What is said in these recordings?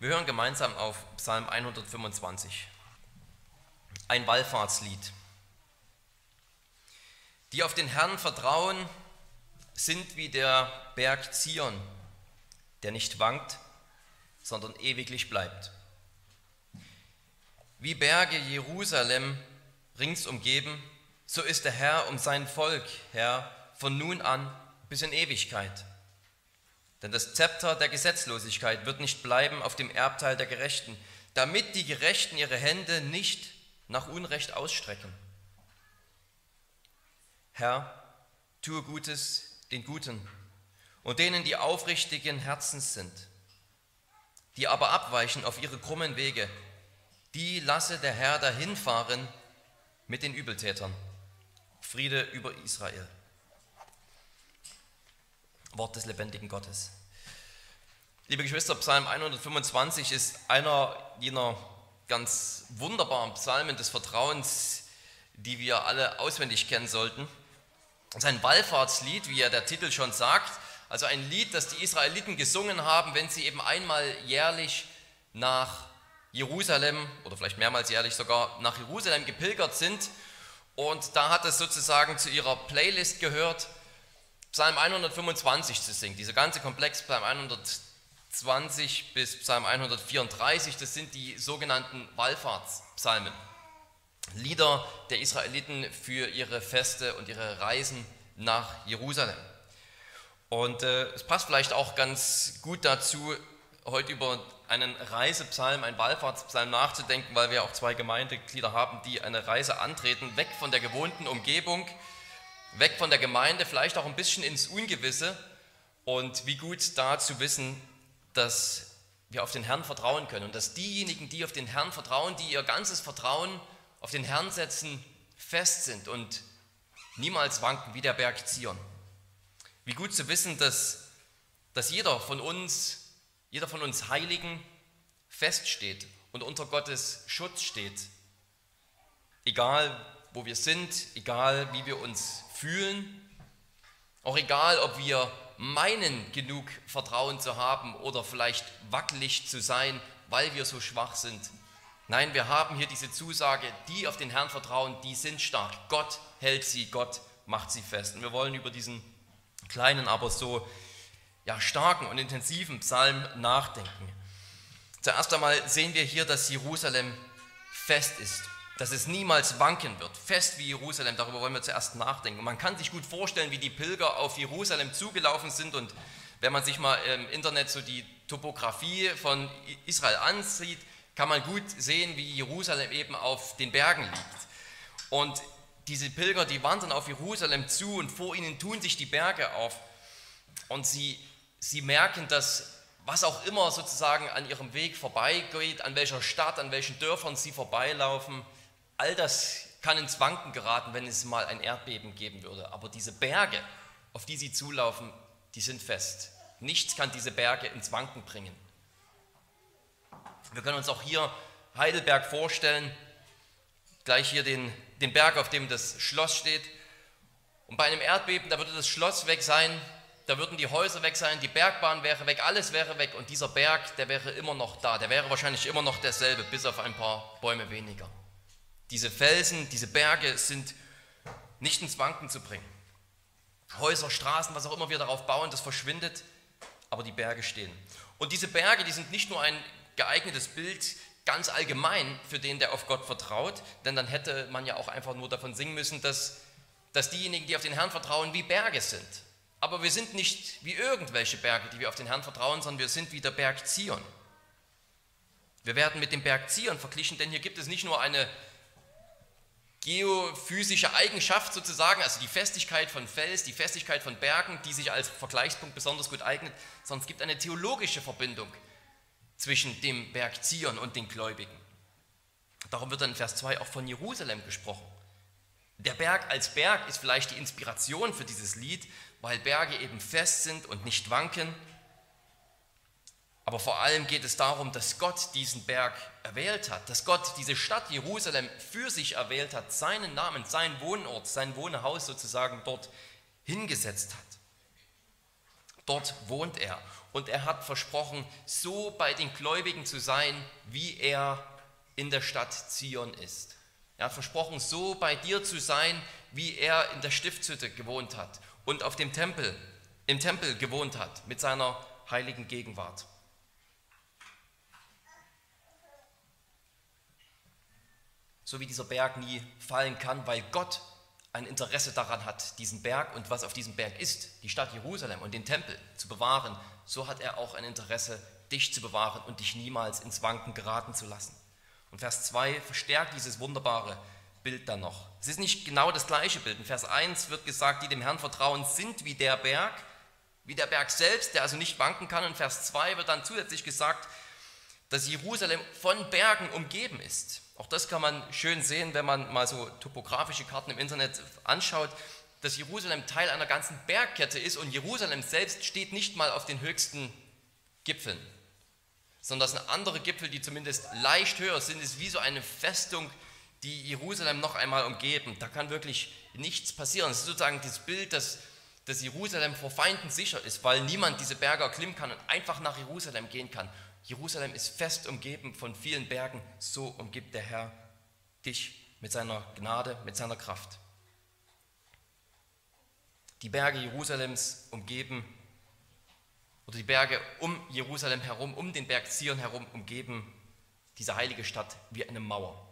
Wir hören gemeinsam auf Psalm 125, ein Wallfahrtslied. Die auf den Herrn vertrauen, sind wie der Berg Zion, der nicht wankt, sondern ewiglich bleibt. Wie Berge Jerusalem rings umgeben, so ist der Herr um sein Volk, Herr, von nun an bis in Ewigkeit. Denn das Zepter der Gesetzlosigkeit wird nicht bleiben auf dem Erbteil der Gerechten, damit die Gerechten ihre Hände nicht nach Unrecht ausstrecken. Herr, tue Gutes den Guten und denen, die aufrichtigen Herzens sind, die aber abweichen auf ihre krummen Wege, die lasse der Herr dahinfahren mit den Übeltätern. Friede über Israel. Wort des lebendigen Gottes. Liebe Geschwister, Psalm 125 ist einer jener ganz wunderbaren Psalmen des Vertrauens, die wir alle auswendig kennen sollten. Es ist ein Wallfahrtslied, wie ja der Titel schon sagt, also ein Lied, das die Israeliten gesungen haben, wenn sie eben einmal jährlich nach Jerusalem oder vielleicht mehrmals jährlich sogar nach Jerusalem gepilgert sind. Und da hat es sozusagen zu ihrer Playlist gehört, Psalm 125 zu singen. Dieser ganze Komplex, Psalm 120 bis Psalm 134, das sind die sogenannten Wallfahrtspsalmen. Lieder der Israeliten für ihre Feste und ihre Reisen nach Jerusalem. Und äh, es passt vielleicht auch ganz gut dazu, heute über einen Reisepsalm, einen Wallfahrtspsalm nachzudenken, weil wir auch zwei Gemeindeglieder haben, die eine Reise antreten, weg von der gewohnten Umgebung weg von der Gemeinde, vielleicht auch ein bisschen ins Ungewisse. Und wie gut da zu wissen, dass wir auf den Herrn vertrauen können und dass diejenigen, die auf den Herrn vertrauen, die ihr ganzes Vertrauen auf den Herrn setzen, fest sind und niemals wanken wie der Berg Zion. Wie gut zu wissen, dass, dass jeder von uns, jeder von uns Heiligen feststeht und unter Gottes Schutz steht. Egal, wo wir sind, egal, wie wir uns fühlen. Auch egal, ob wir meinen, genug Vertrauen zu haben oder vielleicht wackelig zu sein, weil wir so schwach sind. Nein, wir haben hier diese Zusage, die auf den Herrn vertrauen, die sind stark. Gott hält sie, Gott macht sie fest. Und wir wollen über diesen kleinen, aber so ja, starken und intensiven Psalm nachdenken. Zuerst einmal sehen wir hier, dass Jerusalem fest ist dass es niemals wanken wird, fest wie Jerusalem, darüber wollen wir zuerst nachdenken. man kann sich gut vorstellen, wie die Pilger auf Jerusalem zugelaufen sind und wenn man sich mal im Internet so die Topografie von Israel ansieht, kann man gut sehen, wie Jerusalem eben auf den Bergen liegt. Und diese Pilger, die wandern auf Jerusalem zu und vor ihnen tun sich die Berge auf und sie, sie merken, dass was auch immer sozusagen an ihrem Weg vorbeigeht, an welcher Stadt, an welchen Dörfern sie vorbeilaufen, All das kann ins Wanken geraten, wenn es mal ein Erdbeben geben würde. Aber diese Berge, auf die sie zulaufen, die sind fest. Nichts kann diese Berge ins Wanken bringen. Wir können uns auch hier Heidelberg vorstellen, gleich hier den, den Berg, auf dem das Schloss steht. Und bei einem Erdbeben, da würde das Schloss weg sein, da würden die Häuser weg sein, die Bergbahn wäre weg, alles wäre weg und dieser Berg, der wäre immer noch da, der wäre wahrscheinlich immer noch derselbe, bis auf ein paar Bäume weniger. Diese Felsen, diese Berge sind nicht ins Wanken zu bringen. Häuser, Straßen, was auch immer wir darauf bauen, das verschwindet, aber die Berge stehen. Und diese Berge, die sind nicht nur ein geeignetes Bild ganz allgemein für den, der auf Gott vertraut, denn dann hätte man ja auch einfach nur davon singen müssen, dass, dass diejenigen, die auf den Herrn vertrauen, wie Berge sind. Aber wir sind nicht wie irgendwelche Berge, die wir auf den Herrn vertrauen, sondern wir sind wie der Berg Zion. Wir werden mit dem Berg Zion verglichen, denn hier gibt es nicht nur eine geophysische Eigenschaft sozusagen, also die Festigkeit von Fels, die Festigkeit von Bergen, die sich als Vergleichspunkt besonders gut eignet, sondern es gibt eine theologische Verbindung zwischen dem Berg Zion und den Gläubigen. Darum wird dann in Vers 2 auch von Jerusalem gesprochen. Der Berg als Berg ist vielleicht die Inspiration für dieses Lied, weil Berge eben fest sind und nicht wanken aber vor allem geht es darum, dass Gott diesen Berg erwählt hat, dass Gott diese Stadt Jerusalem für sich erwählt hat, seinen Namen, seinen Wohnort, sein Wohnhaus sozusagen dort hingesetzt hat. Dort wohnt er. Und er hat versprochen, so bei den Gläubigen zu sein, wie er in der Stadt Zion ist. Er hat versprochen, so bei dir zu sein, wie er in der Stiftshütte gewohnt hat und auf dem Tempel, im Tempel gewohnt hat mit seiner heiligen Gegenwart. So wie dieser Berg nie fallen kann, weil Gott ein Interesse daran hat, diesen Berg und was auf diesem Berg ist, die Stadt Jerusalem und den Tempel zu bewahren, so hat er auch ein Interesse, dich zu bewahren und dich niemals ins Wanken geraten zu lassen. Und Vers 2 verstärkt dieses wunderbare Bild dann noch. Es ist nicht genau das gleiche Bild. In Vers 1 wird gesagt, die dem Herrn vertrauen, sind wie der Berg, wie der Berg selbst, der also nicht wanken kann. Und Vers 2 wird dann zusätzlich gesagt, dass Jerusalem von Bergen umgeben ist. Auch das kann man schön sehen, wenn man mal so topografische Karten im Internet anschaut, dass Jerusalem Teil einer ganzen Bergkette ist und Jerusalem selbst steht nicht mal auf den höchsten Gipfeln, sondern das sind andere Gipfel, die zumindest leicht höher sind. Ist wie so eine Festung, die Jerusalem noch einmal umgeben. Da kann wirklich nichts passieren. Es ist sozusagen das Bild, dass, dass Jerusalem vor Feinden sicher ist, weil niemand diese Berge erklimmen kann und einfach nach Jerusalem gehen kann. Jerusalem ist fest umgeben von vielen Bergen, so umgibt der Herr dich mit seiner Gnade, mit seiner Kraft. Die Berge Jerusalems umgeben, oder die Berge um Jerusalem herum, um den Berg Zion herum umgeben diese heilige Stadt wie eine Mauer.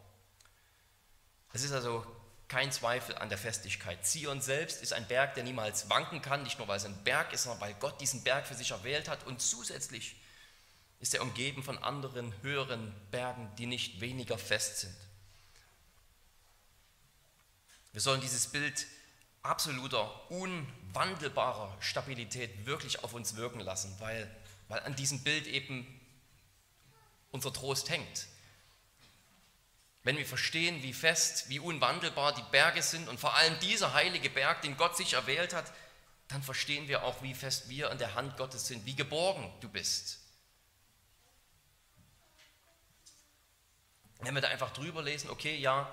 Es ist also kein Zweifel an der Festigkeit. Zion selbst ist ein Berg, der niemals wanken kann, nicht nur weil es ein Berg ist, sondern weil Gott diesen Berg für sich erwählt hat und zusätzlich ist er umgeben von anderen höheren Bergen, die nicht weniger fest sind. Wir sollen dieses Bild absoluter, unwandelbarer Stabilität wirklich auf uns wirken lassen, weil, weil an diesem Bild eben unser Trost hängt. Wenn wir verstehen, wie fest, wie unwandelbar die Berge sind und vor allem dieser heilige Berg, den Gott sich erwählt hat, dann verstehen wir auch, wie fest wir an der Hand Gottes sind, wie geborgen du bist. Wenn wir da einfach drüber lesen, okay, ja,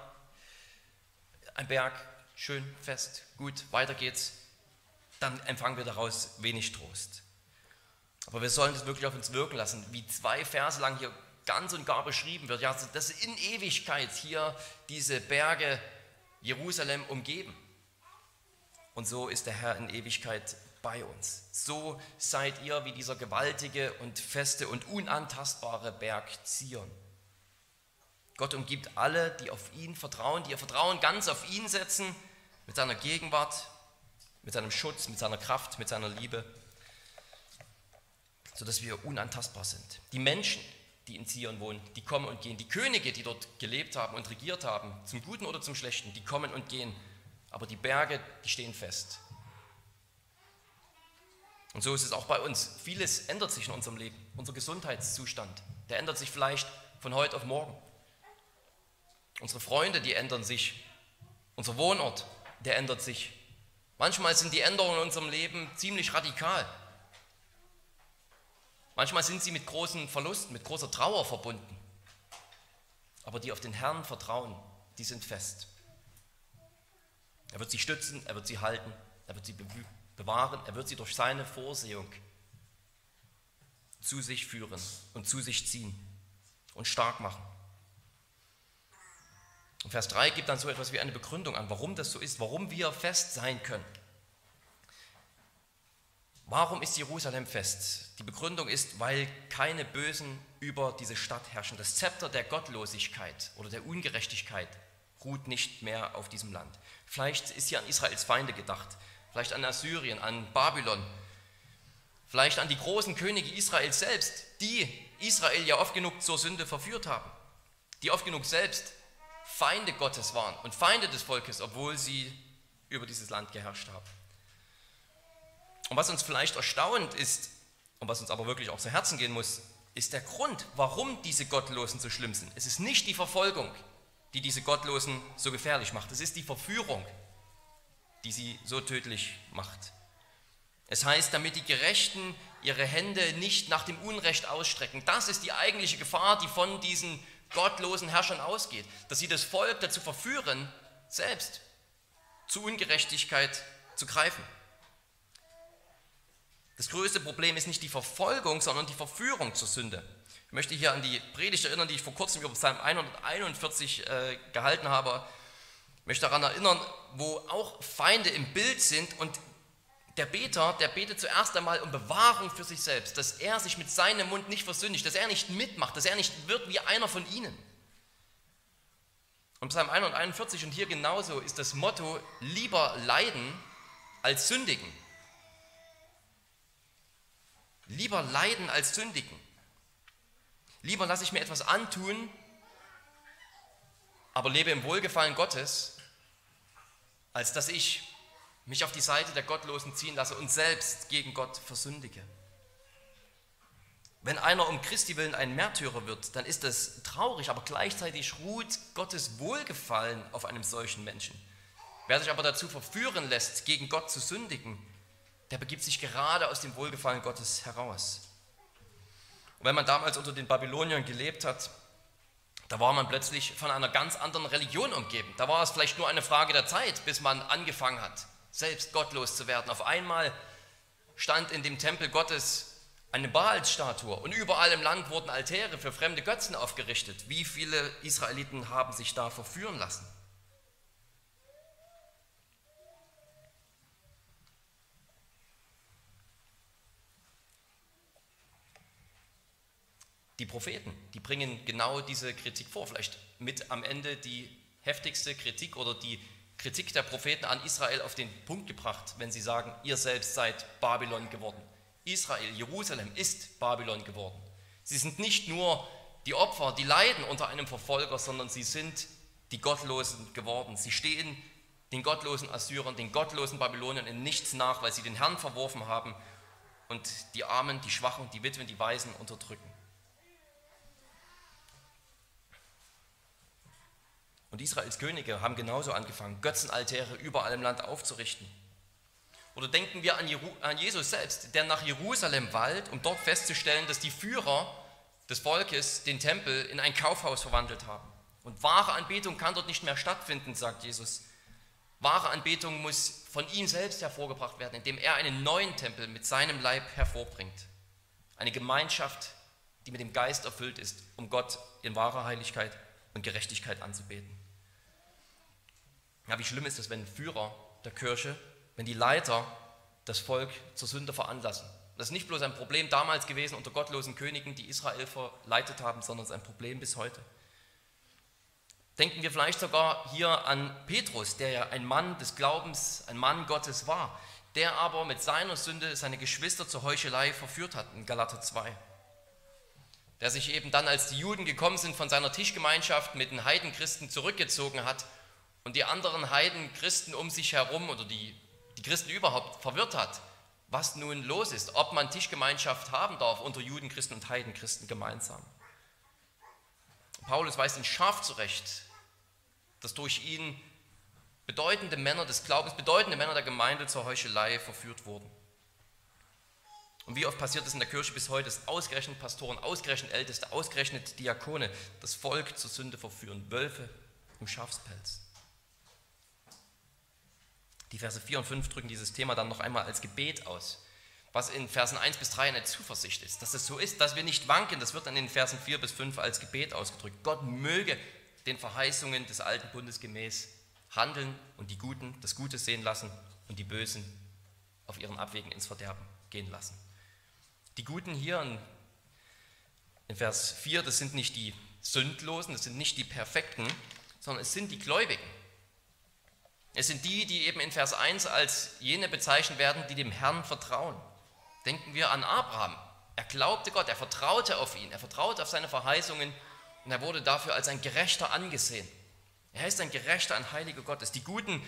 ein Berg, schön, fest, gut, weiter geht's, dann empfangen wir daraus wenig Trost. Aber wir sollen das wirklich auf uns wirken lassen, wie zwei Verse lang hier ganz und gar beschrieben wird, ja, dass in Ewigkeit hier diese Berge Jerusalem umgeben. Und so ist der Herr in Ewigkeit bei uns. So seid ihr wie dieser gewaltige und feste und unantastbare Berg Zion. Gott umgibt alle, die auf ihn vertrauen, die ihr Vertrauen ganz auf ihn setzen, mit seiner Gegenwart, mit seinem Schutz, mit seiner Kraft, mit seiner Liebe, sodass wir unantastbar sind. Die Menschen, die in Zion wohnen, die kommen und gehen. Die Könige, die dort gelebt haben und regiert haben, zum Guten oder zum Schlechten, die kommen und gehen. Aber die Berge, die stehen fest. Und so ist es auch bei uns. Vieles ändert sich in unserem Leben. Unser Gesundheitszustand, der ändert sich vielleicht von heute auf morgen. Unsere Freunde, die ändern sich. Unser Wohnort, der ändert sich. Manchmal sind die Änderungen in unserem Leben ziemlich radikal. Manchmal sind sie mit großen Verlusten, mit großer Trauer verbunden. Aber die auf den Herrn vertrauen, die sind fest. Er wird sie stützen, er wird sie halten, er wird sie bewahren, er wird sie durch seine Vorsehung zu sich führen und zu sich ziehen und stark machen. Und Vers 3 gibt dann so etwas wie eine Begründung an, warum das so ist, warum wir fest sein können. Warum ist Jerusalem fest? Die Begründung ist, weil keine Bösen über diese Stadt herrschen. Das Zepter der Gottlosigkeit oder der Ungerechtigkeit ruht nicht mehr auf diesem Land. Vielleicht ist hier an Israels Feinde gedacht, vielleicht an Assyrien, an Babylon, vielleicht an die großen Könige Israels selbst, die Israel ja oft genug zur Sünde verführt haben, die oft genug selbst Feinde Gottes waren und Feinde des Volkes, obwohl sie über dieses Land geherrscht haben. Und was uns vielleicht erstaunt ist, und was uns aber wirklich auch zu Herzen gehen muss, ist der Grund, warum diese Gottlosen so schlimm sind. Es ist nicht die Verfolgung, die diese Gottlosen so gefährlich macht. Es ist die Verführung, die sie so tödlich macht. Es heißt, damit die Gerechten ihre Hände nicht nach dem Unrecht ausstrecken. Das ist die eigentliche Gefahr, die von diesen gottlosen Herrschern ausgeht, dass sie das Volk dazu verführen, selbst zu Ungerechtigkeit zu greifen. Das größte Problem ist nicht die Verfolgung, sondern die Verführung zur Sünde. Ich möchte hier an die Predigt erinnern, die ich vor kurzem über Psalm 141 äh, gehalten habe. Ich möchte daran erinnern, wo auch Feinde im Bild sind und der Beter, der betet zuerst einmal um Bewahrung für sich selbst, dass er sich mit seinem Mund nicht versündigt, dass er nicht mitmacht, dass er nicht wird wie einer von ihnen. Und Psalm 141 und hier genauso ist das Motto, lieber leiden als sündigen. Lieber leiden als sündigen. Lieber lasse ich mir etwas antun, aber lebe im Wohlgefallen Gottes, als dass ich mich auf die Seite der Gottlosen ziehen lasse und selbst gegen Gott versündige. Wenn einer um Christi willen ein Märtyrer wird, dann ist das traurig, aber gleichzeitig ruht Gottes Wohlgefallen auf einem solchen Menschen. Wer sich aber dazu verführen lässt, gegen Gott zu sündigen, der begibt sich gerade aus dem Wohlgefallen Gottes heraus. Und wenn man damals unter den Babyloniern gelebt hat, da war man plötzlich von einer ganz anderen Religion umgeben. Da war es vielleicht nur eine Frage der Zeit, bis man angefangen hat, selbst gottlos zu werden. Auf einmal stand in dem Tempel Gottes eine Baalsstatue und überall im Land wurden Altäre für fremde Götzen aufgerichtet. Wie viele Israeliten haben sich da verführen lassen? Die Propheten, die bringen genau diese Kritik vor. Vielleicht mit am Ende die heftigste Kritik oder die Kritik der Propheten an Israel auf den Punkt gebracht, wenn sie sagen, ihr selbst seid Babylon geworden. Israel, Jerusalem ist Babylon geworden. Sie sind nicht nur die Opfer, die leiden unter einem Verfolger, sondern sie sind die Gottlosen geworden. Sie stehen den gottlosen Assyrern, den gottlosen Babyloniern in nichts nach, weil sie den Herrn verworfen haben und die Armen, die Schwachen, die Witwen, die Waisen unterdrücken. Und Israels Könige haben genauso angefangen, Götzenaltäre überall im Land aufzurichten. Oder denken wir an, Jesus selbst, der nach Jerusalem wallt, um dort festzustellen, dass die Führer des Volkes den Tempel in ein Kaufhaus verwandelt haben. Und wahre Anbetung kann dort nicht mehr stattfinden, sagt Jesus. Wahre Anbetung muss von ihm selbst hervorgebracht werden, indem er einen neuen Tempel mit seinem Leib hervorbringt. Eine Gemeinschaft, die mit dem Geist erfüllt ist, um Gott in wahrer Heiligkeit und Gerechtigkeit anzubeten. Ja, wie schlimm ist es, wenn Führer der Kirche, wenn die Leiter das Volk zur Sünde veranlassen? Das ist nicht bloß ein Problem damals gewesen unter gottlosen Königen, die Israel verleitet haben, sondern es ist ein Problem bis heute. Denken wir vielleicht sogar hier an Petrus, der ja ein Mann des Glaubens, ein Mann Gottes war, der aber mit seiner Sünde seine Geschwister zur Heuchelei verführt hat in Galater 2. Der sich eben dann, als die Juden gekommen sind, von seiner Tischgemeinschaft mit den Heidenchristen zurückgezogen hat und die anderen Heiden Christen um sich herum oder die, die Christen überhaupt verwirrt hat, was nun los ist, ob man Tischgemeinschaft haben darf unter Judenchristen und Heidenchristen gemeinsam. Paulus weist ihn scharf zurecht, dass durch ihn bedeutende Männer des Glaubens, bedeutende Männer der Gemeinde zur Heuchelei verführt wurden. Und wie oft passiert es in der Kirche bis heute, dass ausgerechnet Pastoren, ausgerechnet Älteste, ausgerechnet Diakone das Volk zur Sünde verführen, Wölfe im Schafspelz. Die Verse 4 und 5 drücken dieses Thema dann noch einmal als Gebet aus, was in Versen 1 bis 3 eine Zuversicht ist, dass es so ist, dass wir nicht wanken, das wird dann in Versen 4 bis 5 als Gebet ausgedrückt. Gott möge den Verheißungen des alten Bundes gemäß handeln und die Guten das Gute sehen lassen und die Bösen auf ihren Abwegen ins Verderben gehen lassen. Die Guten hier in, in Vers 4, das sind nicht die Sündlosen, das sind nicht die Perfekten, sondern es sind die Gläubigen. Es sind die, die eben in Vers 1 als jene bezeichnet werden, die dem Herrn vertrauen. Denken wir an Abraham. Er glaubte Gott, er vertraute auf ihn, er vertraute auf seine Verheißungen und er wurde dafür als ein Gerechter angesehen. Er ist ein Gerechter, ein Heiliger Gottes. Die Guten,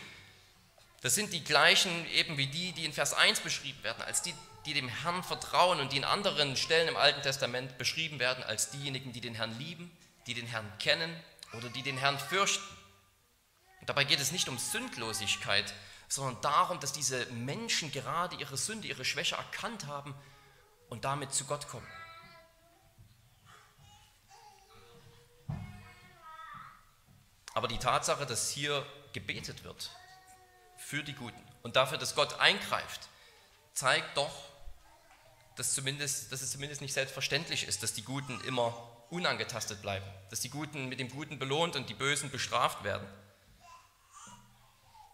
das sind die gleichen eben wie die, die in Vers 1 beschrieben werden, als die, die dem Herrn vertrauen und die in anderen Stellen im Alten Testament beschrieben werden als diejenigen, die den Herrn lieben, die den Herrn kennen oder die den Herrn fürchten. Und dabei geht es nicht um Sündlosigkeit, sondern darum, dass diese Menschen gerade ihre Sünde, ihre Schwäche erkannt haben und damit zu Gott kommen. Aber die Tatsache, dass hier gebetet wird für die Guten und dafür, dass Gott eingreift, zeigt doch, dass, zumindest, dass es zumindest nicht selbstverständlich ist, dass die Guten immer unangetastet bleiben, dass die Guten mit dem Guten belohnt und die Bösen bestraft werden.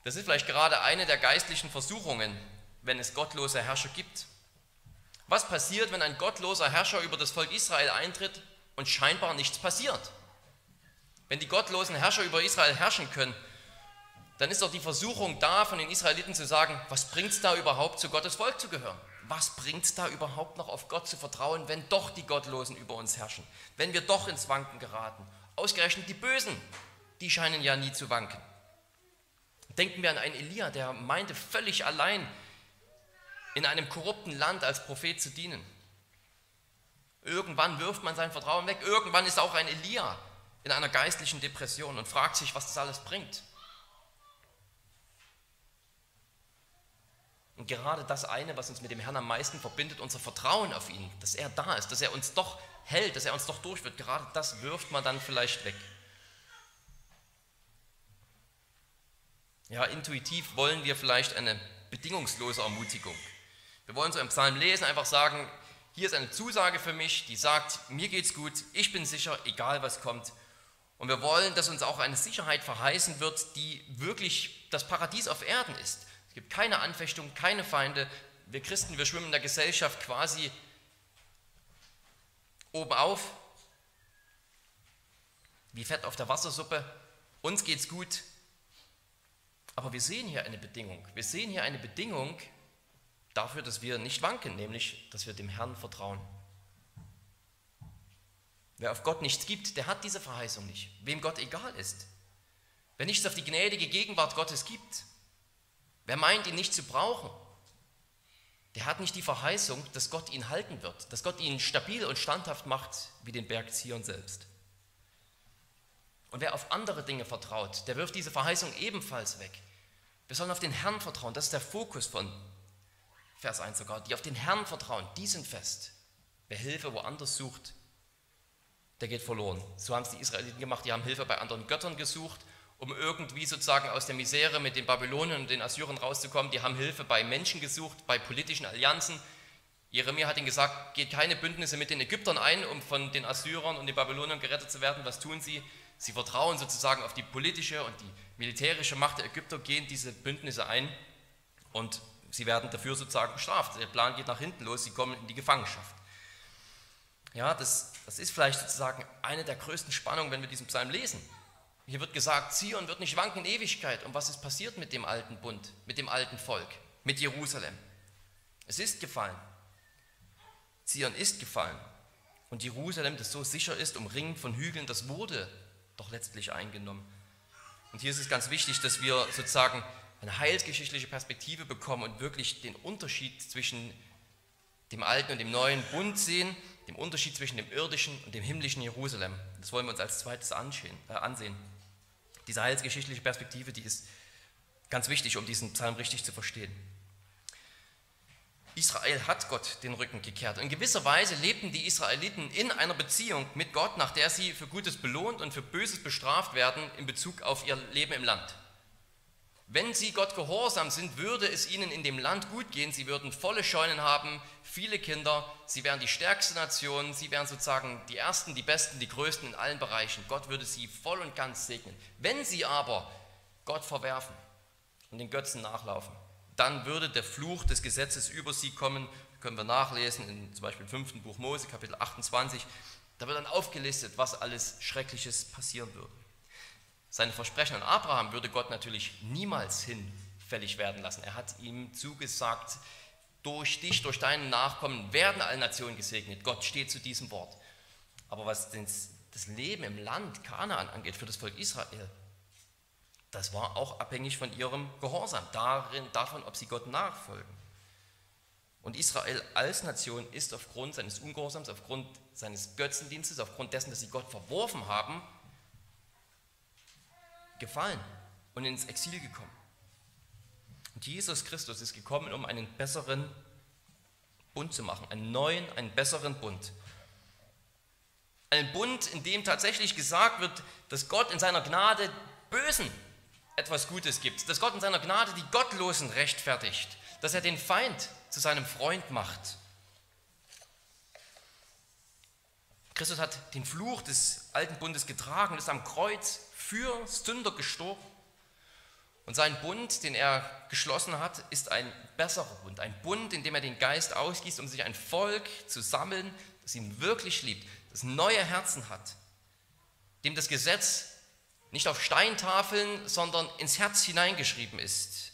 Das ist vielleicht gerade eine der geistlichen Versuchungen, wenn es gottlose Herrscher gibt. Was passiert, wenn ein gottloser Herrscher über das Volk Israel eintritt und scheinbar nichts passiert? Wenn die gottlosen Herrscher über Israel herrschen können, dann ist doch die Versuchung da, von den Israeliten zu sagen, was bringt es da überhaupt, zu Gottes Volk zu gehören? Was bringt es da überhaupt noch auf Gott zu vertrauen, wenn doch die Gottlosen über uns herrschen? Wenn wir doch ins Wanken geraten? Ausgerechnet die Bösen, die scheinen ja nie zu wanken. Denken wir an einen Elia, der meinte, völlig allein in einem korrupten Land als Prophet zu dienen. Irgendwann wirft man sein Vertrauen weg. Irgendwann ist auch ein Elia in einer geistlichen Depression und fragt sich, was das alles bringt. Und gerade das eine, was uns mit dem Herrn am meisten verbindet, unser Vertrauen auf ihn, dass er da ist, dass er uns doch hält, dass er uns doch durchführt, gerade das wirft man dann vielleicht weg. Ja, intuitiv wollen wir vielleicht eine bedingungslose Ermutigung. Wir wollen so im Psalm lesen, einfach sagen, hier ist eine Zusage für mich, die sagt, mir geht's gut, ich bin sicher, egal was kommt. Und wir wollen, dass uns auch eine Sicherheit verheißen wird, die wirklich das Paradies auf Erden ist. Es gibt keine Anfechtung, keine Feinde. Wir Christen, wir schwimmen in der Gesellschaft quasi oben auf, wie Fett auf der Wassersuppe. Uns geht's gut, aber wir sehen hier eine Bedingung. Wir sehen hier eine Bedingung dafür, dass wir nicht wanken, nämlich, dass wir dem Herrn vertrauen. Wer auf Gott nichts gibt, der hat diese Verheißung nicht. Wem Gott egal ist. Wer nichts auf die gnädige Gegenwart Gottes gibt, wer meint, ihn nicht zu brauchen, der hat nicht die Verheißung, dass Gott ihn halten wird, dass Gott ihn stabil und standhaft macht wie den Berg Zion selbst. Und wer auf andere Dinge vertraut, der wirft diese Verheißung ebenfalls weg. Wir sollen auf den Herrn vertrauen, das ist der Fokus von Vers 1 sogar. Die auf den Herrn vertrauen, die sind fest. Wer Hilfe woanders sucht, der geht verloren. So haben es die Israeliten gemacht, die haben Hilfe bei anderen Göttern gesucht, um irgendwie sozusagen aus der Misere mit den Babylonern und den Assyrern rauszukommen. Die haben Hilfe bei Menschen gesucht, bei politischen Allianzen. Jeremia hat ihnen gesagt, geht keine Bündnisse mit den Ägyptern ein, um von den Assyrern und den Babylonern gerettet zu werden. Was tun sie? Sie vertrauen sozusagen auf die politische und die militärische Macht der Ägypter, gehen diese Bündnisse ein und sie werden dafür sozusagen bestraft. Der Plan geht nach hinten los, sie kommen in die Gefangenschaft. Ja, das, das ist vielleicht sozusagen eine der größten Spannungen, wenn wir diesen Psalm lesen. Hier wird gesagt, Zion wird nicht wanken in Ewigkeit. Und was ist passiert mit dem alten Bund, mit dem alten Volk, mit Jerusalem? Es ist gefallen. Zion ist gefallen. Und Jerusalem, das so sicher ist, umringt von Hügeln, das wurde doch letztlich eingenommen. Und hier ist es ganz wichtig, dass wir sozusagen eine heilsgeschichtliche Perspektive bekommen und wirklich den Unterschied zwischen dem alten und dem neuen Bund sehen, dem Unterschied zwischen dem irdischen und dem himmlischen Jerusalem. Das wollen wir uns als zweites äh, ansehen. Diese heilsgeschichtliche Perspektive, die ist ganz wichtig, um diesen Psalm richtig zu verstehen. Israel hat Gott den Rücken gekehrt. In gewisser Weise lebten die Israeliten in einer Beziehung mit Gott, nach der sie für Gutes belohnt und für Böses bestraft werden in Bezug auf ihr Leben im Land. Wenn sie Gott gehorsam sind, würde es ihnen in dem Land gut gehen. Sie würden volle Scheunen haben, viele Kinder. Sie wären die stärkste Nation. Sie wären sozusagen die Ersten, die Besten, die Größten in allen Bereichen. Gott würde sie voll und ganz segnen. Wenn sie aber Gott verwerfen und den Götzen nachlaufen, dann würde der Fluch des Gesetzes über sie kommen. Können wir nachlesen in zum Beispiel im 5. Buch Mose, Kapitel 28. Da wird dann aufgelistet, was alles Schreckliches passieren würde. Seine Versprechen an Abraham würde Gott natürlich niemals hinfällig werden lassen. Er hat ihm zugesagt, durch dich, durch deinen Nachkommen werden alle Nationen gesegnet. Gott steht zu diesem Wort. Aber was das Leben im Land Kanaan angeht, für das Volk Israel, das war auch abhängig von ihrem Gehorsam, darin, davon, ob sie Gott nachfolgen. Und Israel als Nation ist aufgrund seines Ungehorsams, aufgrund seines Götzendienstes, aufgrund dessen, dass sie Gott verworfen haben, gefallen und ins Exil gekommen. Und Jesus Christus ist gekommen, um einen besseren Bund zu machen, einen neuen, einen besseren Bund. Einen Bund, in dem tatsächlich gesagt wird, dass Gott in seiner Gnade Bösen etwas Gutes gibt, dass Gott in seiner Gnade die Gottlosen rechtfertigt, dass er den Feind zu seinem Freund macht. Christus hat den Fluch des alten Bundes getragen und ist am Kreuz für Sünder gestorben. Und sein Bund, den er geschlossen hat, ist ein besserer Bund. Ein Bund, in dem er den Geist ausgießt, um sich ein Volk zu sammeln, das ihn wirklich liebt, das neue Herzen hat, dem das Gesetz nicht auf Steintafeln, sondern ins Herz hineingeschrieben ist.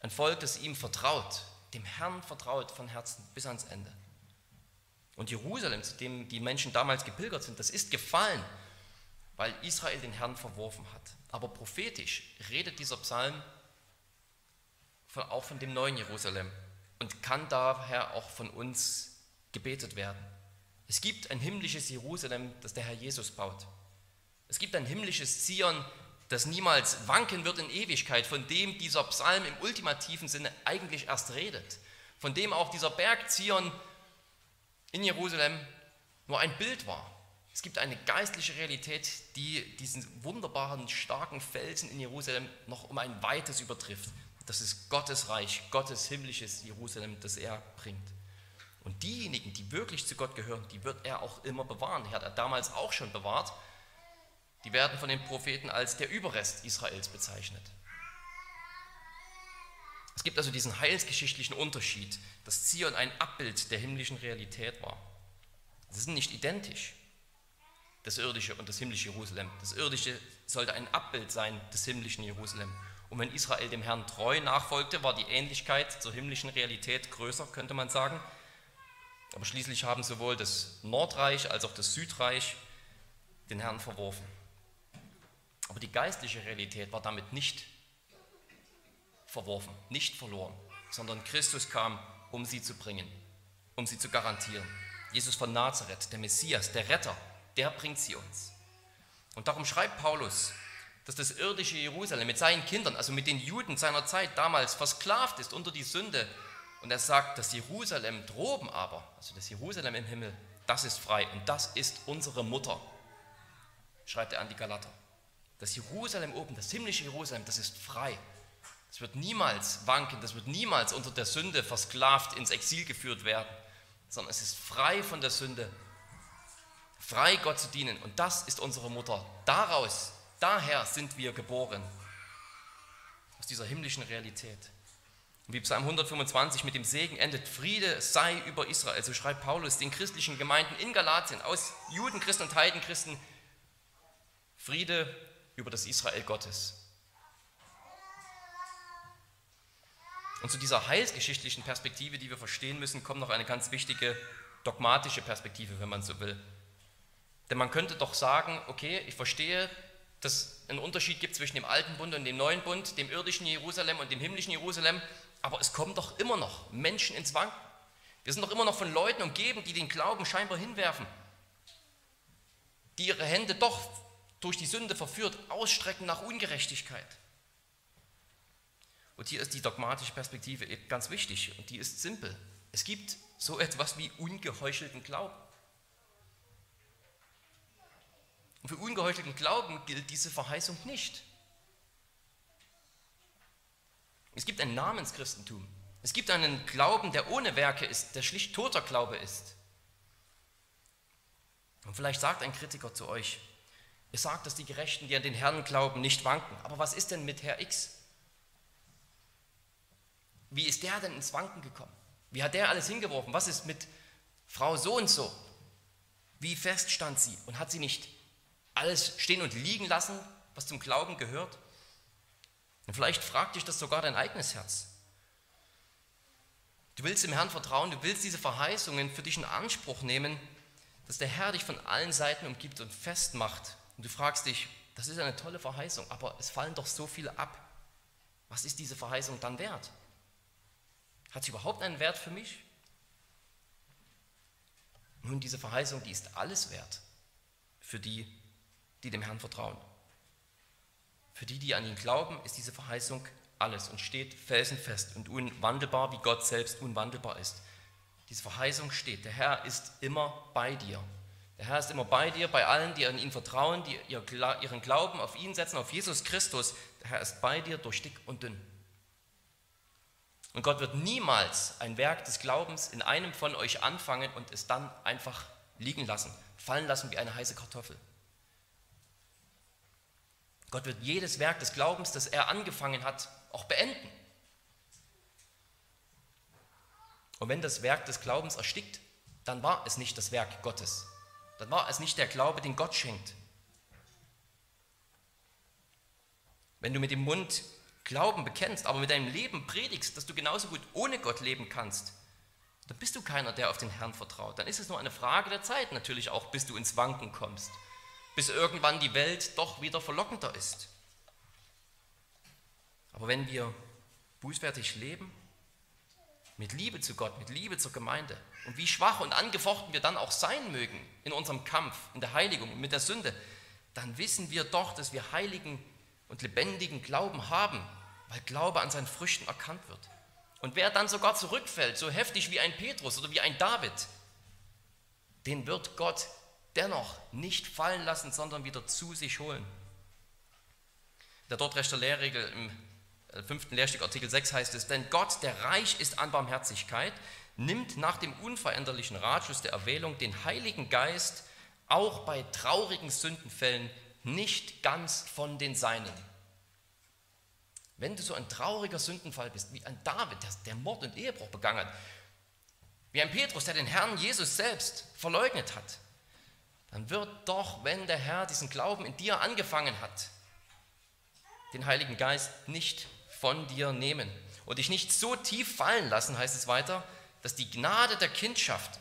Ein Volk, das ihm vertraut, dem Herrn vertraut von Herzen bis ans Ende. Und Jerusalem, zu dem die Menschen damals gepilgert sind, das ist gefallen, weil Israel den Herrn verworfen hat. Aber prophetisch redet dieser Psalm von, auch von dem neuen Jerusalem und kann daher auch von uns gebetet werden. Es gibt ein himmlisches Jerusalem, das der Herr Jesus baut. Es gibt ein himmlisches Zion, das niemals wanken wird in Ewigkeit, von dem dieser Psalm im ultimativen Sinne eigentlich erst redet, von dem auch dieser Berg Zion in Jerusalem nur ein Bild war. Es gibt eine geistliche Realität, die diesen wunderbaren, starken Felsen in Jerusalem noch um ein weites übertrifft. Das ist Gottes Reich, Gottes himmlisches Jerusalem, das er bringt. Und diejenigen, die wirklich zu Gott gehören, die wird er auch immer bewahren. Die hat er damals auch schon bewahrt. Die werden von den Propheten als der Überrest Israels bezeichnet. Es gibt also diesen heilsgeschichtlichen Unterschied, dass Zion ein Abbild der himmlischen Realität war. Sie sind nicht identisch, das irdische und das himmlische Jerusalem. Das irdische sollte ein Abbild sein des himmlischen Jerusalem. Und wenn Israel dem Herrn treu nachfolgte, war die Ähnlichkeit zur himmlischen Realität größer, könnte man sagen. Aber schließlich haben sowohl das Nordreich als auch das Südreich den Herrn verworfen. Aber die geistliche Realität war damit nicht verworfen, nicht verloren, sondern Christus kam, um sie zu bringen, um sie zu garantieren. Jesus von Nazareth, der Messias, der Retter, der bringt sie uns. Und darum schreibt Paulus, dass das irdische Jerusalem mit seinen Kindern, also mit den Juden seiner Zeit damals versklavt ist unter die Sünde. Und er sagt, das Jerusalem droben aber, also das Jerusalem im Himmel, das ist frei und das ist unsere Mutter, schreibt er an die Galater. Das Jerusalem oben, das himmlische Jerusalem, das ist frei. Es wird niemals wanken, das wird niemals unter der Sünde versklavt ins Exil geführt werden, sondern es ist frei von der Sünde, frei Gott zu dienen. Und das ist unsere Mutter. Daraus, daher sind wir geboren. Aus dieser himmlischen Realität. Und wie Psalm 125 mit dem Segen endet, Friede sei über Israel. So schreibt Paulus den christlichen Gemeinden in Galatien aus Juden, Christen und Heidenchristen, Friede über das Israel Gottes. Und zu dieser heilsgeschichtlichen Perspektive, die wir verstehen müssen, kommt noch eine ganz wichtige dogmatische Perspektive, wenn man so will. Denn man könnte doch sagen, okay, ich verstehe, dass es einen Unterschied gibt zwischen dem alten Bund und dem neuen Bund, dem irdischen Jerusalem und dem himmlischen Jerusalem, aber es kommen doch immer noch Menschen ins Wanken. Wir sind doch immer noch von Leuten umgeben, die den Glauben scheinbar hinwerfen, die ihre Hände doch durch die Sünde verführt ausstrecken nach Ungerechtigkeit. Und hier ist die dogmatische Perspektive ganz wichtig und die ist simpel. Es gibt so etwas wie ungeheuchelten Glauben. Und für ungeheuchelten Glauben gilt diese Verheißung nicht. Es gibt ein Namenschristentum. Es gibt einen Glauben, der ohne Werke ist, der schlicht toter Glaube ist. Und vielleicht sagt ein Kritiker zu euch, ihr sagt, dass die Gerechten, die an den Herrn glauben, nicht wanken. Aber was ist denn mit Herr X? Wie ist der denn ins Wanken gekommen? Wie hat der alles hingeworfen? Was ist mit Frau so und so? Wie fest stand sie? Und hat sie nicht alles stehen und liegen lassen, was zum Glauben gehört? Und vielleicht fragt dich das sogar dein eigenes Herz. Du willst dem Herrn vertrauen, du willst diese Verheißungen für dich in Anspruch nehmen, dass der Herr dich von allen Seiten umgibt und festmacht. Und du fragst dich, das ist eine tolle Verheißung, aber es fallen doch so viele ab. Was ist diese Verheißung dann wert? Hat sie überhaupt einen Wert für mich? Nun, diese Verheißung, die ist alles wert für die, die dem Herrn vertrauen. Für die, die an ihn glauben, ist diese Verheißung alles und steht felsenfest und unwandelbar, wie Gott selbst unwandelbar ist. Diese Verheißung steht, der Herr ist immer bei dir. Der Herr ist immer bei dir, bei allen, die an ihn vertrauen, die ihren Glauben auf ihn setzen, auf Jesus Christus. Der Herr ist bei dir durch dick und dünn. Und Gott wird niemals ein Werk des Glaubens in einem von euch anfangen und es dann einfach liegen lassen, fallen lassen wie eine heiße Kartoffel. Gott wird jedes Werk des Glaubens, das er angefangen hat, auch beenden. Und wenn das Werk des Glaubens erstickt, dann war es nicht das Werk Gottes. Dann war es nicht der Glaube, den Gott schenkt. Wenn du mit dem Mund Glauben bekennst, aber mit deinem Leben predigst, dass du genauso gut ohne Gott leben kannst, dann bist du keiner, der auf den Herrn vertraut. Dann ist es nur eine Frage der Zeit natürlich auch, bis du ins Wanken kommst, bis irgendwann die Welt doch wieder verlockender ist. Aber wenn wir bußfertig leben, mit Liebe zu Gott, mit Liebe zur Gemeinde und wie schwach und angefochten wir dann auch sein mögen in unserem Kampf, in der Heiligung und mit der Sünde, dann wissen wir doch, dass wir heiligen und lebendigen Glauben haben, weil Glaube an seinen Früchten erkannt wird. Und wer dann sogar zurückfällt, so heftig wie ein Petrus oder wie ein David, den wird Gott dennoch nicht fallen lassen, sondern wieder zu sich holen. Der Dortrechter Lehrregel im fünften Lehrstück Artikel 6 heißt es, denn Gott, der reich ist an Barmherzigkeit, nimmt nach dem unveränderlichen Ratschluss der Erwählung den Heiligen Geist auch bei traurigen Sündenfällen nicht ganz von den Seinen. Wenn du so ein trauriger Sündenfall bist, wie ein David, der, der Mord und Ehebruch begangen hat, wie ein Petrus, der den Herrn Jesus selbst verleugnet hat, dann wird doch, wenn der Herr diesen Glauben in dir angefangen hat, den Heiligen Geist nicht von dir nehmen und dich nicht so tief fallen lassen, heißt es weiter, dass die Gnade der Kindschaft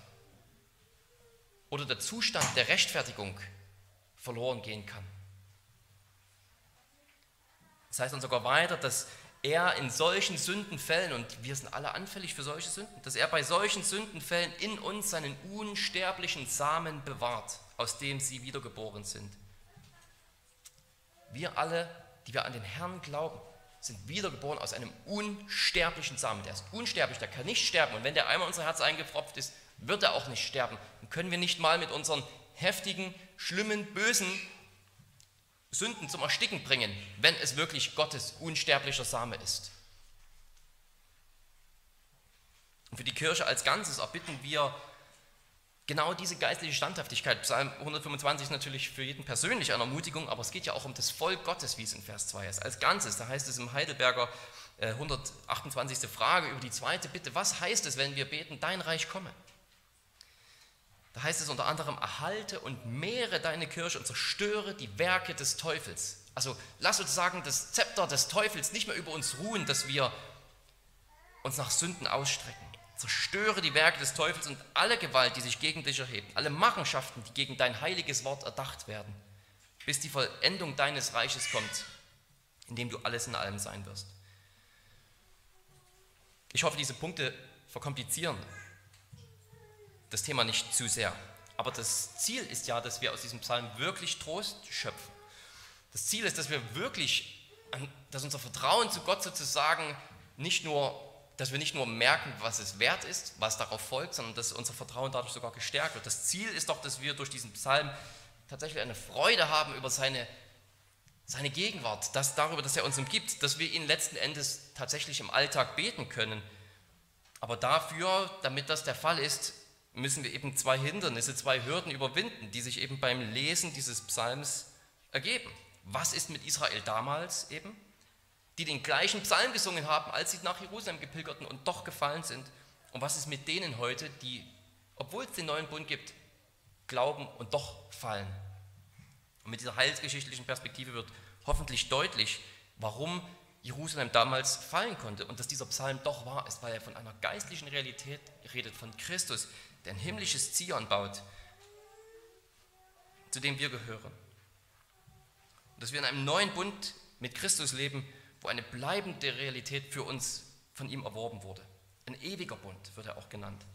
oder der Zustand der Rechtfertigung verloren gehen kann. Das heißt dann sogar weiter, dass er in solchen Sündenfällen, und wir sind alle anfällig für solche Sünden, dass er bei solchen Sündenfällen in uns seinen unsterblichen Samen bewahrt, aus dem sie wiedergeboren sind. Wir alle, die wir an den Herrn glauben, sind wiedergeboren aus einem unsterblichen Samen. Der ist unsterblich, der kann nicht sterben. Und wenn der einmal unser Herz eingepfropft ist, wird er auch nicht sterben. Dann können wir nicht mal mit unseren heftigen, schlimmen, bösen Sünden zum Ersticken bringen, wenn es wirklich Gottes unsterblicher Same ist. Und für die Kirche als Ganzes erbitten wir genau diese geistliche Standhaftigkeit. Psalm 125 ist natürlich für jeden persönlich eine Ermutigung, aber es geht ja auch um das Volk Gottes, wie es in Vers 2 ist. Als Ganzes, da heißt es im Heidelberger 128. Äh, Frage über die zweite Bitte, was heißt es, wenn wir beten, dein Reich komme? Da heißt es unter anderem, erhalte und mehre deine Kirche und zerstöre die Werke des Teufels. Also lass uns sagen, das Zepter des Teufels nicht mehr über uns ruhen, dass wir uns nach Sünden ausstrecken. Zerstöre die Werke des Teufels und alle Gewalt, die sich gegen dich erhebt, alle Machenschaften, die gegen dein heiliges Wort erdacht werden, bis die Vollendung deines Reiches kommt, in dem du alles in allem sein wirst. Ich hoffe, diese Punkte verkomplizieren das Thema nicht zu sehr. Aber das Ziel ist ja, dass wir aus diesem Psalm wirklich Trost schöpfen. Das Ziel ist, dass wir wirklich, dass unser Vertrauen zu Gott sozusagen nicht nur, dass wir nicht nur merken, was es wert ist, was darauf folgt, sondern dass unser Vertrauen dadurch sogar gestärkt wird. Das Ziel ist doch, dass wir durch diesen Psalm tatsächlich eine Freude haben über seine, seine Gegenwart, dass darüber, dass er uns umgibt, dass wir ihn letzten Endes tatsächlich im Alltag beten können. Aber dafür, damit das der Fall ist, müssen wir eben zwei Hindernisse, zwei Hürden überwinden, die sich eben beim Lesen dieses Psalms ergeben. Was ist mit Israel damals eben, die den gleichen Psalm gesungen haben, als sie nach Jerusalem gepilgerten und doch gefallen sind? Und was ist mit denen heute, die, obwohl es den neuen Bund gibt, glauben und doch fallen? Und mit dieser heilsgeschichtlichen Perspektive wird hoffentlich deutlich, warum Jerusalem damals fallen konnte und dass dieser Psalm doch wahr ist, weil er von einer geistlichen Realität redet, von Christus, der ein himmlisches Zion baut, zu dem wir gehören. Dass wir in einem neuen Bund mit Christus leben, wo eine bleibende Realität für uns von ihm erworben wurde. Ein ewiger Bund wird er auch genannt.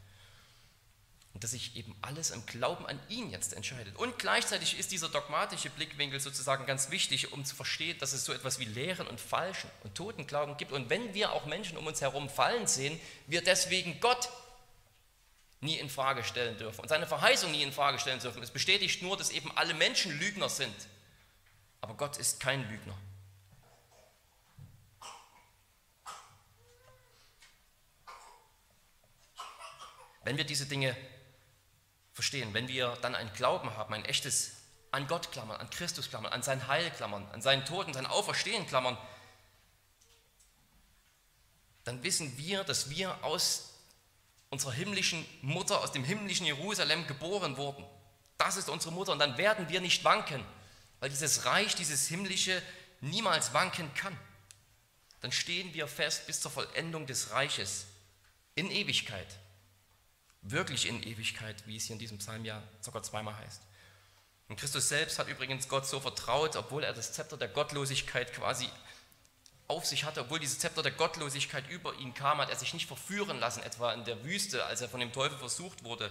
Und dass sich eben alles im Glauben an ihn jetzt entscheidet. Und gleichzeitig ist dieser dogmatische Blickwinkel sozusagen ganz wichtig, um zu verstehen, dass es so etwas wie Lehren und Falschen und Totenglauben gibt. Und wenn wir auch Menschen um uns herum fallen sehen, wir deswegen Gott nie in Frage stellen dürfen und seine Verheißung nie in Frage stellen dürfen. Es bestätigt nur, dass eben alle Menschen Lügner sind. Aber Gott ist kein Lügner. Wenn wir diese Dinge verstehen, wenn wir dann einen Glauben haben, ein echtes an Gott klammern, an Christus klammern, an sein Heil klammern, an seinen Tod und sein Auferstehen klammern, dann wissen wir, dass wir aus unserer himmlischen Mutter, aus dem himmlischen Jerusalem geboren wurden. Das ist unsere Mutter und dann werden wir nicht wanken, weil dieses Reich, dieses himmlische niemals wanken kann. Dann stehen wir fest bis zur Vollendung des Reiches in Ewigkeit. Wirklich in Ewigkeit, wie es hier in diesem Psalm ja sogar zweimal heißt. Und Christus selbst hat übrigens Gott so vertraut, obwohl er das Zepter der Gottlosigkeit quasi auf sich hatte, obwohl dieses Zepter der Gottlosigkeit über ihn kam, hat er sich nicht verführen lassen, etwa in der Wüste, als er von dem Teufel versucht wurde.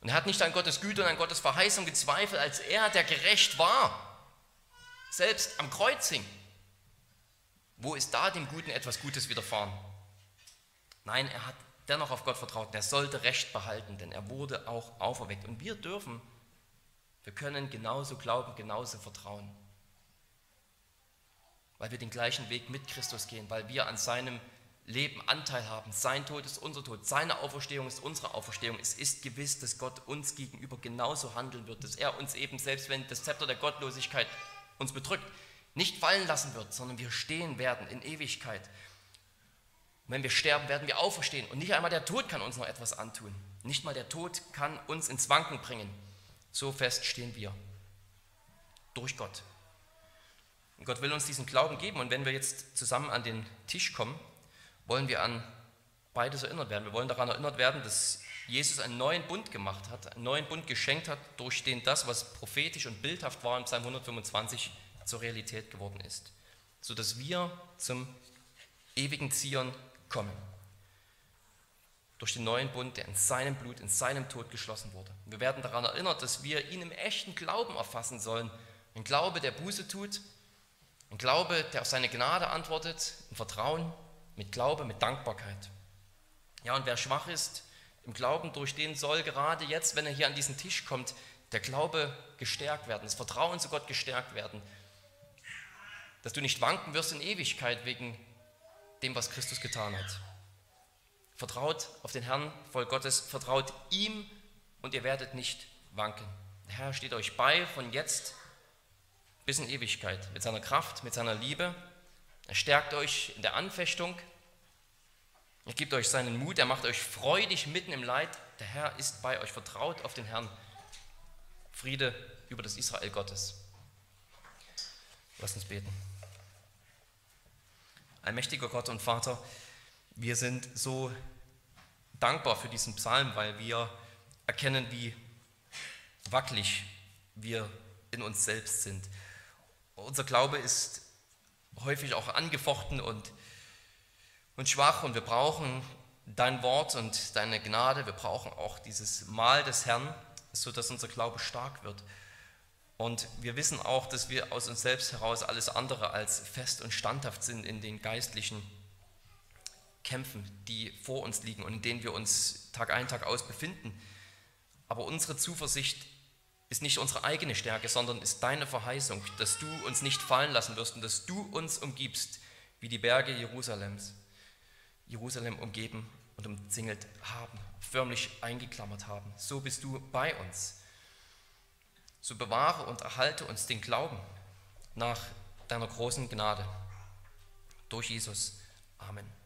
Und er hat nicht an Gottes Güte und an Gottes Verheißung gezweifelt, als er, der gerecht war, selbst am Kreuz hing. Wo ist da dem Guten etwas Gutes widerfahren? Nein, er hat dennoch auf Gott vertraut. Er sollte Recht behalten, denn er wurde auch auferweckt. Und wir dürfen, wir können genauso glauben, genauso vertrauen weil wir den gleichen Weg mit Christus gehen, weil wir an seinem Leben Anteil haben. Sein Tod ist unser Tod, seine Auferstehung ist unsere Auferstehung. Es ist gewiss, dass Gott uns gegenüber genauso handeln wird, dass er uns eben, selbst wenn das Zepter der Gottlosigkeit uns bedrückt, nicht fallen lassen wird, sondern wir stehen werden in Ewigkeit. Und wenn wir sterben, werden wir auferstehen. Und nicht einmal der Tod kann uns noch etwas antun. Nicht mal der Tod kann uns ins Wanken bringen. So fest stehen wir. Durch Gott. Und Gott will uns diesen Glauben geben. Und wenn wir jetzt zusammen an den Tisch kommen, wollen wir an beides erinnert werden. Wir wollen daran erinnert werden, dass Jesus einen neuen Bund gemacht hat, einen neuen Bund geschenkt hat, durch den das, was prophetisch und bildhaft war im Psalm 125, zur Realität geworden ist. Sodass wir zum ewigen Zion kommen. Durch den neuen Bund, der in seinem Blut, in seinem Tod geschlossen wurde. Wir werden daran erinnert, dass wir ihn im echten Glauben erfassen sollen. Ein Glaube, der Buße tut, ein Glaube, der auf seine Gnade antwortet, ein Vertrauen mit Glaube, mit Dankbarkeit. Ja, und wer schwach ist im Glauben, durch den soll gerade jetzt, wenn er hier an diesen Tisch kommt, der Glaube gestärkt werden, das Vertrauen zu Gott gestärkt werden. Dass du nicht wanken wirst in Ewigkeit wegen dem, was Christus getan hat. Vertraut auf den Herrn, Volk Gottes, vertraut ihm und ihr werdet nicht wanken. Der Herr steht euch bei von jetzt bis in Ewigkeit mit seiner Kraft, mit seiner Liebe. Er stärkt euch in der Anfechtung. Er gibt euch seinen Mut. Er macht euch freudig mitten im Leid. Der Herr ist bei euch. Vertraut auf den Herrn. Friede über das Israel Gottes. Lass uns beten. Ein mächtiger Gott und Vater, wir sind so dankbar für diesen Psalm, weil wir erkennen, wie wackelig wir in uns selbst sind. Unser Glaube ist häufig auch angefochten und, und schwach und wir brauchen dein Wort und deine Gnade. Wir brauchen auch dieses Mahl des Herrn, sodass unser Glaube stark wird. Und wir wissen auch, dass wir aus uns selbst heraus alles andere als fest und standhaft sind in den geistlichen Kämpfen, die vor uns liegen und in denen wir uns Tag ein, Tag aus befinden. Aber unsere Zuversicht ist nicht unsere eigene Stärke, sondern ist deine Verheißung, dass du uns nicht fallen lassen wirst und dass du uns umgibst, wie die Berge Jerusalems, Jerusalem umgeben und umzingelt haben, förmlich eingeklammert haben. So bist du bei uns. So bewahre und erhalte uns den Glauben nach deiner großen Gnade. Durch Jesus. Amen.